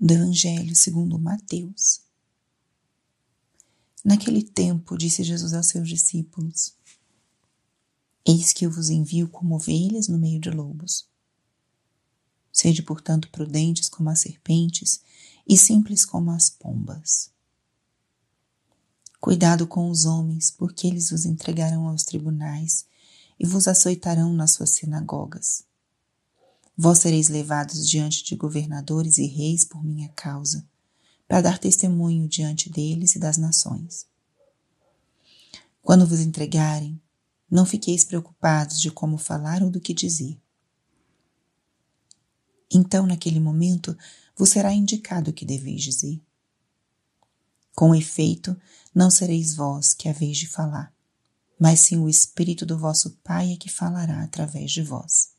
do Evangelho segundo Mateus. Naquele tempo, disse Jesus aos seus discípulos: Eis que eu vos envio como ovelhas no meio de lobos. Sede, portanto, prudentes como as serpentes e simples como as pombas. Cuidado com os homens, porque eles vos entregarão aos tribunais e vos açoitarão nas suas sinagogas. Vós sereis levados diante de governadores e reis por minha causa, para dar testemunho diante deles e das nações. Quando vos entregarem, não fiqueis preocupados de como falar ou do que dizer. Então, naquele momento, vos será indicado o que deveis dizer. Com efeito, não sereis vós que haveis de falar, mas sim o Espírito do vosso Pai é que falará através de vós.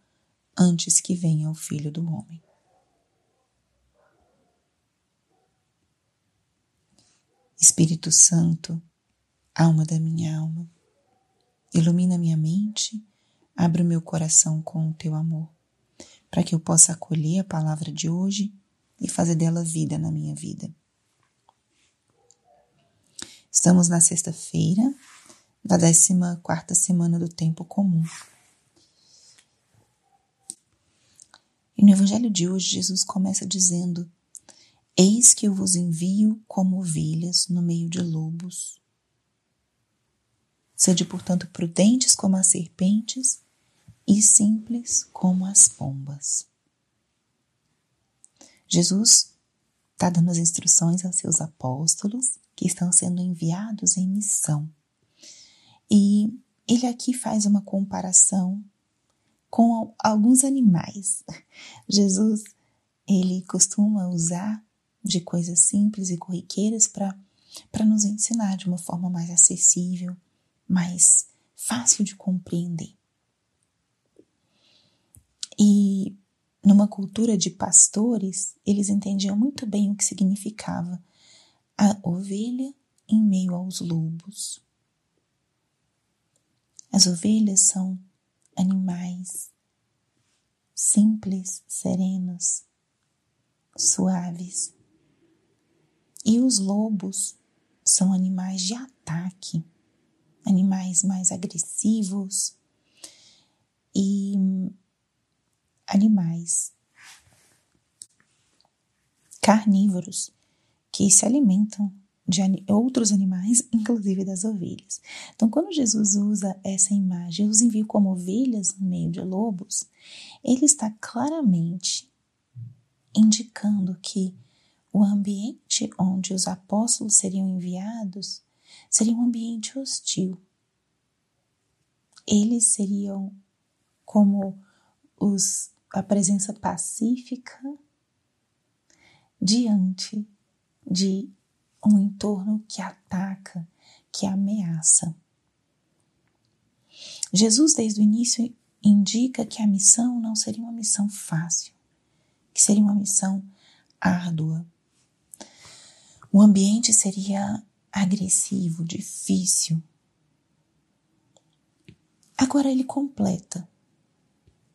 antes que venha o Filho do Homem. Espírito Santo, alma da minha alma, ilumina minha mente, abre o meu coração com o teu amor, para que eu possa acolher a palavra de hoje e fazer dela vida na minha vida. Estamos na sexta-feira da 14 quarta semana do tempo comum. E no Evangelho de hoje, Jesus começa dizendo: Eis que eu vos envio como ovelhas no meio de lobos. Sede, portanto, prudentes como as serpentes e simples como as pombas. Jesus está dando as instruções aos seus apóstolos que estão sendo enviados em missão. E ele aqui faz uma comparação com alguns animais. Jesus, ele costuma usar de coisas simples e corriqueiras para nos ensinar de uma forma mais acessível, mais fácil de compreender. E numa cultura de pastores, eles entendiam muito bem o que significava a ovelha em meio aos lobos. As ovelhas são animais simples, serenos, suaves. E os lobos são animais de ataque, animais mais agressivos e animais carnívoros que se alimentam de outros animais, inclusive das ovelhas. Então, quando Jesus usa essa imagem, os envia como ovelhas no meio de lobos, ele está claramente indicando que o ambiente onde os apóstolos seriam enviados seria um ambiente hostil. Eles seriam como os, a presença pacífica diante de um entorno que ataca, que ameaça. Jesus, desde o início, indica que a missão não seria uma missão fácil, que seria uma missão árdua. O ambiente seria agressivo, difícil. Agora ele completa.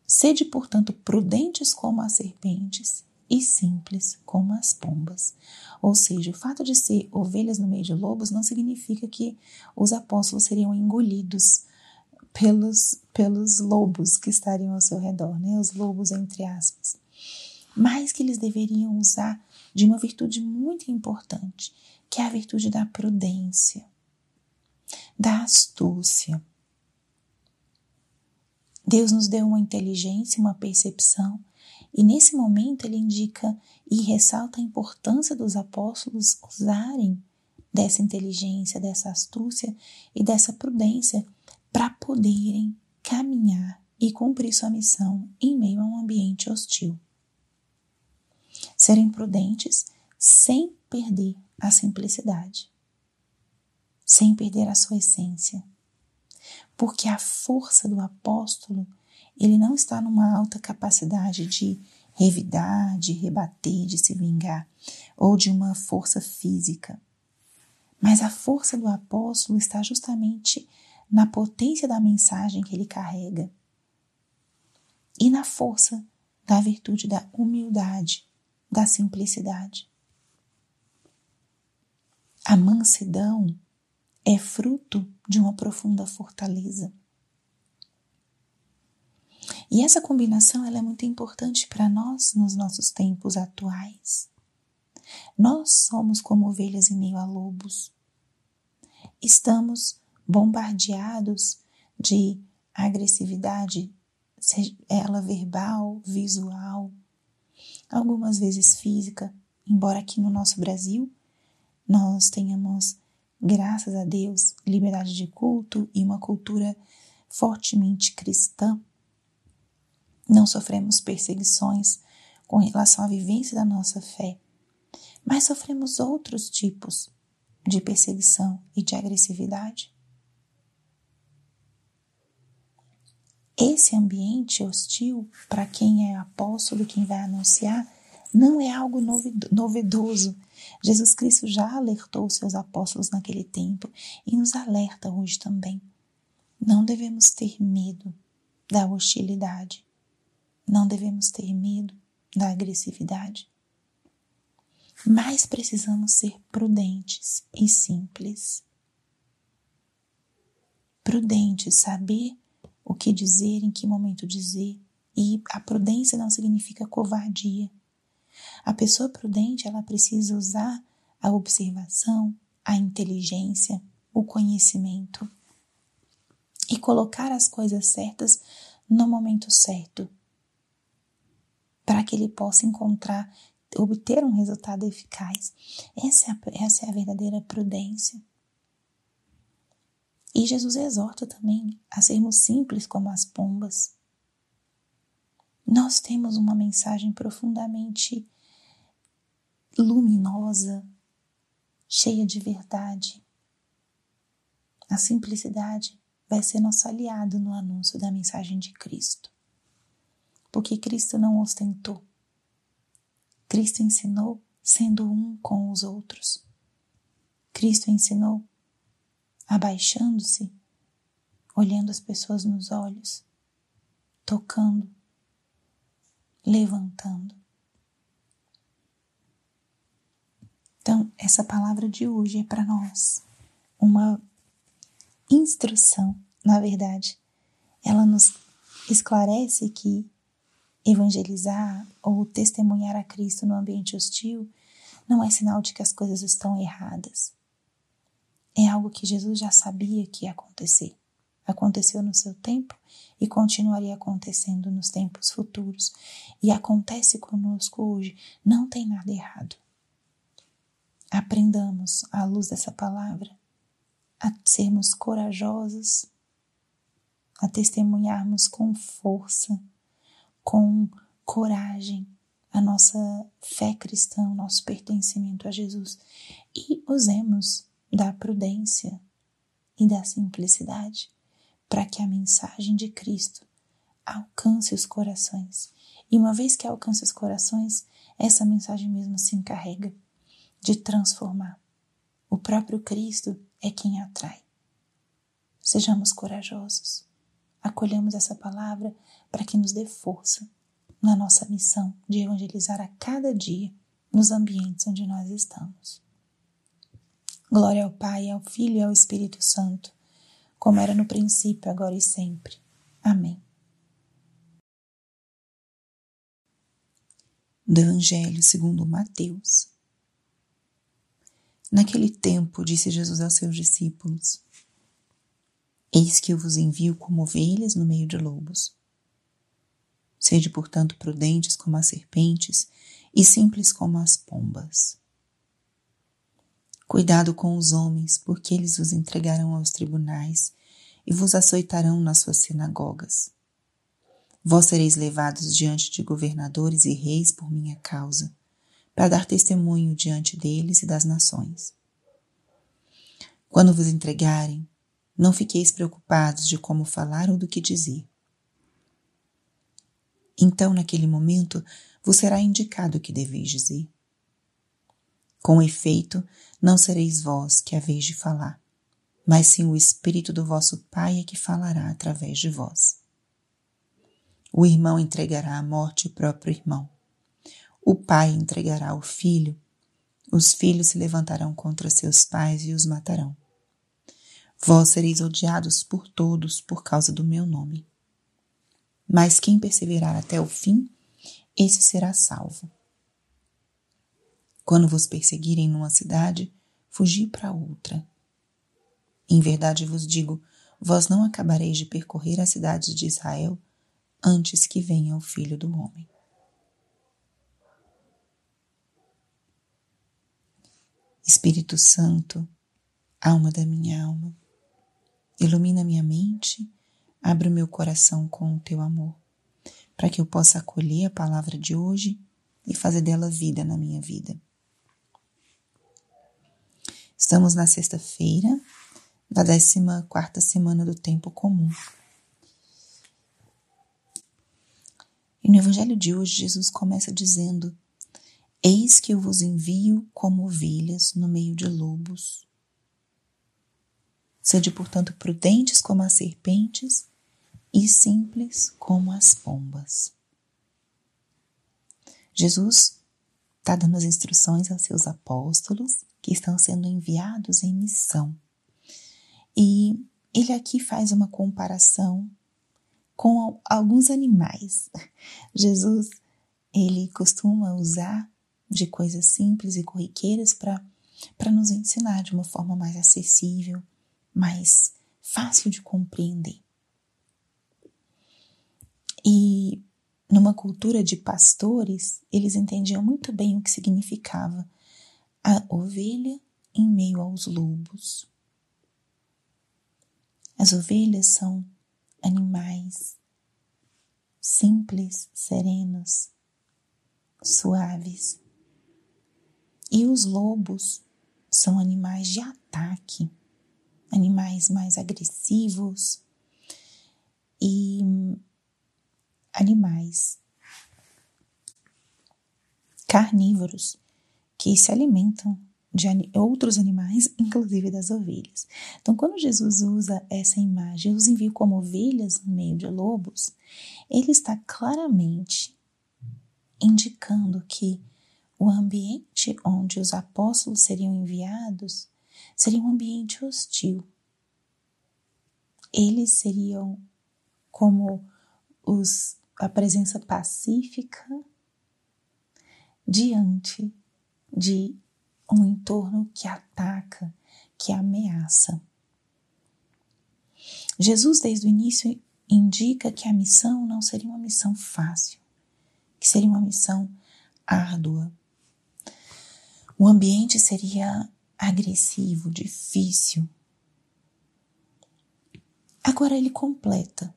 Sede, portanto, prudentes como as serpentes e simples como as pombas. Ou seja, o fato de ser ovelhas no meio de lobos não significa que os apóstolos seriam engolidos pelos, pelos lobos que estariam ao seu redor, né? os lobos entre aspas. Mas que eles deveriam usar de uma virtude muito importante, que é a virtude da prudência, da astúcia. Deus nos deu uma inteligência, uma percepção e nesse momento ele indica e ressalta a importância dos apóstolos usarem dessa inteligência, dessa astúcia e dessa prudência para poderem caminhar e cumprir sua missão em meio a um ambiente hostil. serem prudentes sem perder a simplicidade, sem perder a sua essência. Porque a força do apóstolo, ele não está numa alta capacidade de revidar, de rebater, de se vingar, ou de uma força física. Mas a força do apóstolo está justamente na potência da mensagem que ele carrega e na força da virtude da humildade, da simplicidade. A mansidão é fruto de uma profunda fortaleza. E essa combinação ela é muito importante para nós nos nossos tempos atuais. Nós somos como ovelhas em meio a lobos. Estamos bombardeados de agressividade, seja ela verbal, visual, algumas vezes física, embora aqui no nosso Brasil nós tenhamos, graças a Deus, liberdade de culto e uma cultura fortemente cristã, não sofremos perseguições com relação à vivência da nossa fé, mas sofremos outros tipos de perseguição e de agressividade. Esse ambiente hostil, para quem é apóstolo, quem vai anunciar, não é algo novedoso. Jesus Cristo já alertou os seus apóstolos naquele tempo e nos alerta hoje também. Não devemos ter medo da hostilidade. Não devemos ter medo da agressividade. Mas precisamos ser prudentes e simples. Prudentes, saber o que dizer, em que momento dizer. E a prudência não significa covardia. A pessoa prudente, ela precisa usar a observação, a inteligência, o conhecimento e colocar as coisas certas no momento certo, para que ele possa encontrar, obter um resultado eficaz. Essa é a, essa é a verdadeira prudência. E Jesus exorta também a sermos simples como as pombas. Nós temos uma mensagem profundamente luminosa, cheia de verdade. A simplicidade vai ser nosso aliado no anúncio da mensagem de Cristo. Porque Cristo não ostentou. Cristo ensinou sendo um com os outros. Cristo ensinou abaixando-se, olhando as pessoas nos olhos, tocando, levantando. Então, essa palavra de hoje é para nós uma instrução, na verdade. Ela nos esclarece que evangelizar ou testemunhar a Cristo no ambiente hostil não é sinal de que as coisas estão erradas é algo que Jesus já sabia que ia acontecer. Aconteceu no seu tempo e continuaria acontecendo nos tempos futuros. E acontece conosco hoje. Não tem nada errado. Aprendamos, à luz dessa palavra, a sermos corajosos, a testemunharmos com força, com coragem a nossa fé cristã, o nosso pertencimento a Jesus e usemos da prudência e da simplicidade para que a mensagem de Cristo alcance os corações. E uma vez que alcance os corações, essa mensagem mesmo se encarrega de transformar. O próprio Cristo é quem atrai. Sejamos corajosos. Acolhamos essa palavra para que nos dê força na nossa missão de evangelizar a cada dia nos ambientes onde nós estamos. Glória ao Pai, ao Filho e ao Espírito Santo, como era no princípio, agora e sempre. Amém. Do Evangelho segundo Mateus. Naquele tempo, disse Jesus aos seus discípulos: Eis que eu vos envio como ovelhas no meio de lobos. Sede, portanto, prudentes como as serpentes e simples como as pombas. Cuidado com os homens, porque eles vos entregarão aos tribunais e vos açoitarão nas suas sinagogas. Vós sereis levados diante de governadores e reis por minha causa, para dar testemunho diante deles e das nações. Quando vos entregarem, não fiqueis preocupados de como falar ou do que dizer. Então, naquele momento, vos será indicado o que deveis dizer. Com efeito, não sereis vós que haveis de falar, mas sim o Espírito do vosso Pai é que falará através de vós. O irmão entregará à morte o próprio irmão. O pai entregará o filho. Os filhos se levantarão contra seus pais e os matarão. Vós sereis odiados por todos por causa do meu nome. Mas quem perseverar até o fim, esse será salvo. Quando vos perseguirem numa cidade, fugi para outra. Em verdade vos digo, vós não acabareis de percorrer as cidades de Israel antes que venha o Filho do Homem. Espírito Santo, alma da minha alma, ilumina minha mente, abre o meu coração com o teu amor, para que eu possa acolher a palavra de hoje e fazer dela vida na minha vida. Estamos na sexta-feira da 14 quarta semana do tempo comum. E no Evangelho de hoje, Jesus começa dizendo: Eis que eu vos envio como ovelhas no meio de lobos. Sede, portanto, prudentes como as serpentes e simples como as pombas. Jesus está dando as instruções aos seus apóstolos que estão sendo enviados em missão. E ele aqui faz uma comparação com alguns animais. Jesus, ele costuma usar de coisas simples e corriqueiras para para nos ensinar de uma forma mais acessível, mais fácil de compreender. E numa cultura de pastores, eles entendiam muito bem o que significava a ovelha em meio aos lobos. As ovelhas são animais simples, serenos, suaves. E os lobos são animais de ataque, animais mais agressivos e animais carnívoros que se alimentam de outros animais, inclusive das ovelhas. Então, quando Jesus usa essa imagem, os envia como ovelhas no meio de lobos, ele está claramente indicando que o ambiente onde os apóstolos seriam enviados seria um ambiente hostil. Eles seriam como os, a presença pacífica diante de um entorno que ataca, que ameaça. Jesus, desde o início, indica que a missão não seria uma missão fácil, que seria uma missão árdua. O ambiente seria agressivo, difícil. Agora ele completa: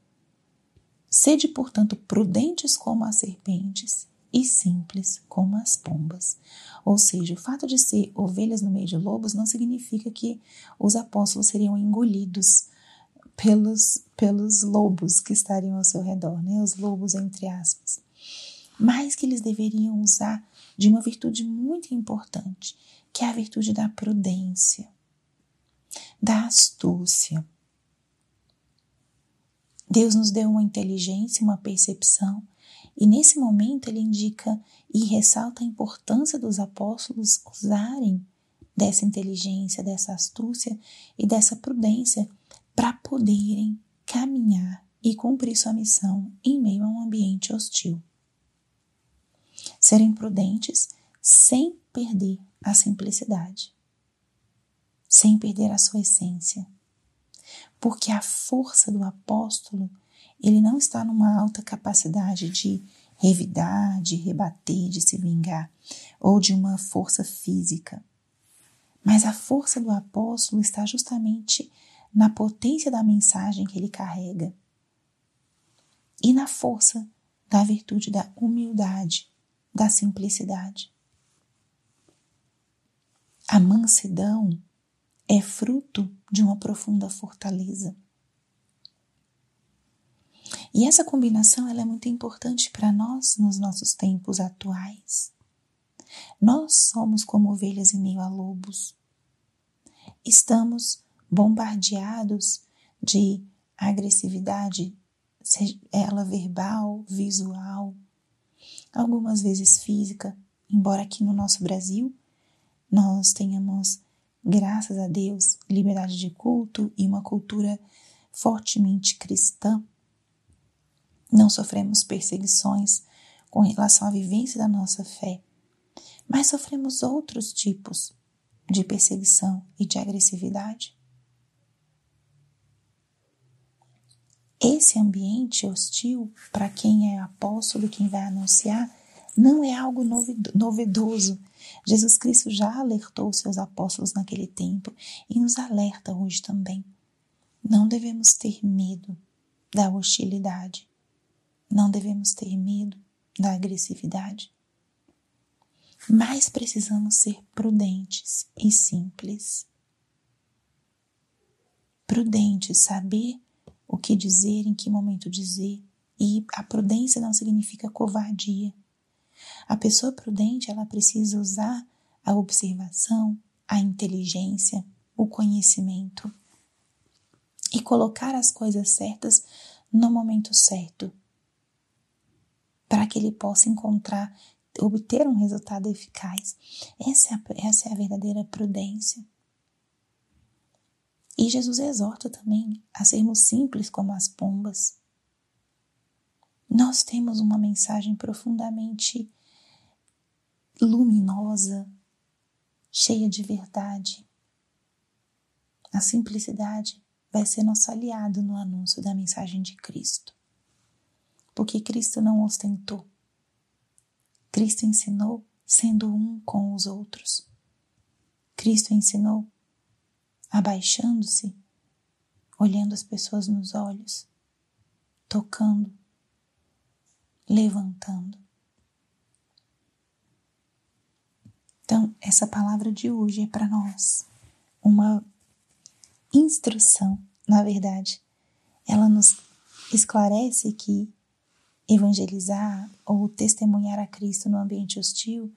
Sede, portanto, prudentes como as serpentes e simples como as pombas. Ou seja, o fato de ser ovelhas no meio de lobos não significa que os apóstolos seriam engolidos pelos, pelos lobos que estariam ao seu redor, né? os lobos entre aspas. Mas que eles deveriam usar de uma virtude muito importante, que é a virtude da prudência, da astúcia. Deus nos deu uma inteligência, uma percepção e nesse momento ele indica e ressalta a importância dos apóstolos usarem dessa inteligência, dessa astúcia e dessa prudência para poderem caminhar e cumprir sua missão em meio a um ambiente hostil. Serem prudentes sem perder a simplicidade, sem perder a sua essência. Porque a força do apóstolo ele não está numa alta capacidade de revidar, de rebater, de se vingar, ou de uma força física. Mas a força do apóstolo está justamente na potência da mensagem que ele carrega e na força da virtude da humildade, da simplicidade. A mansidão é fruto de uma profunda fortaleza. E essa combinação ela é muito importante para nós nos nossos tempos atuais. Nós somos como ovelhas em meio a lobos. Estamos bombardeados de agressividade, seja ela verbal, visual, algumas vezes física, embora aqui no nosso Brasil nós tenhamos, graças a Deus, liberdade de culto e uma cultura fortemente cristã, não sofremos perseguições com relação à vivência da nossa fé, mas sofremos outros tipos de perseguição e de agressividade. Esse ambiente hostil, para quem é apóstolo, quem vai anunciar, não é algo novedoso. Jesus Cristo já alertou os seus apóstolos naquele tempo e nos alerta hoje também. Não devemos ter medo da hostilidade. Não devemos ter medo da agressividade. Mas precisamos ser prudentes e simples. Prudentes, saber o que dizer, em que momento dizer. E a prudência não significa covardia. A pessoa prudente, ela precisa usar a observação, a inteligência, o conhecimento e colocar as coisas certas no momento certo, para que ele possa encontrar, obter um resultado eficaz. Essa é a, essa é a verdadeira prudência. E Jesus exorta também a sermos simples como as pombas. Nós temos uma mensagem profundamente luminosa, cheia de verdade. A simplicidade vai ser nosso aliado no anúncio da mensagem de Cristo. Porque Cristo não ostentou. Cristo ensinou sendo um com os outros. Cristo ensinou abaixando-se, olhando as pessoas nos olhos, tocando, levantando. Então, essa palavra de hoje é para nós uma instrução, na verdade. Ela nos esclarece que evangelizar ou testemunhar a Cristo no ambiente hostil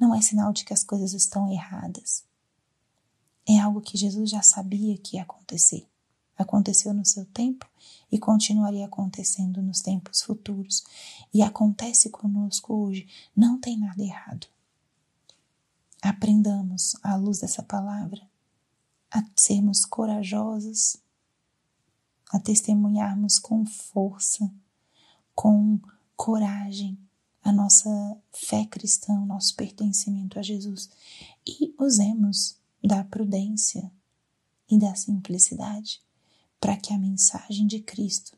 não é sinal de que as coisas estão erradas é algo que Jesus já sabia que ia acontecer. Aconteceu no seu tempo e continuaria acontecendo nos tempos futuros. E acontece conosco hoje. Não tem nada errado. Aprendamos, à luz dessa palavra, a sermos corajosos, a testemunharmos com força, com coragem a nossa fé cristã, o nosso pertencimento a Jesus e usemos da prudência e da simplicidade para que a mensagem de Cristo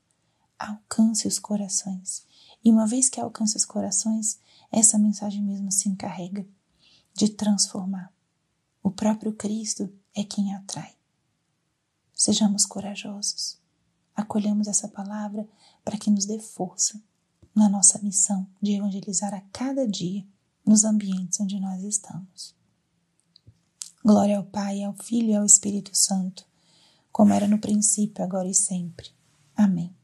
alcance os corações. E uma vez que alcance os corações, essa mensagem mesmo se encarrega de transformar. O próprio Cristo é quem atrai. Sejamos corajosos. Acolhamos essa palavra para que nos dê força na nossa missão de evangelizar a cada dia nos ambientes onde nós estamos. Glória ao Pai, ao Filho e ao Espírito Santo, como era no princípio, agora e sempre. Amém.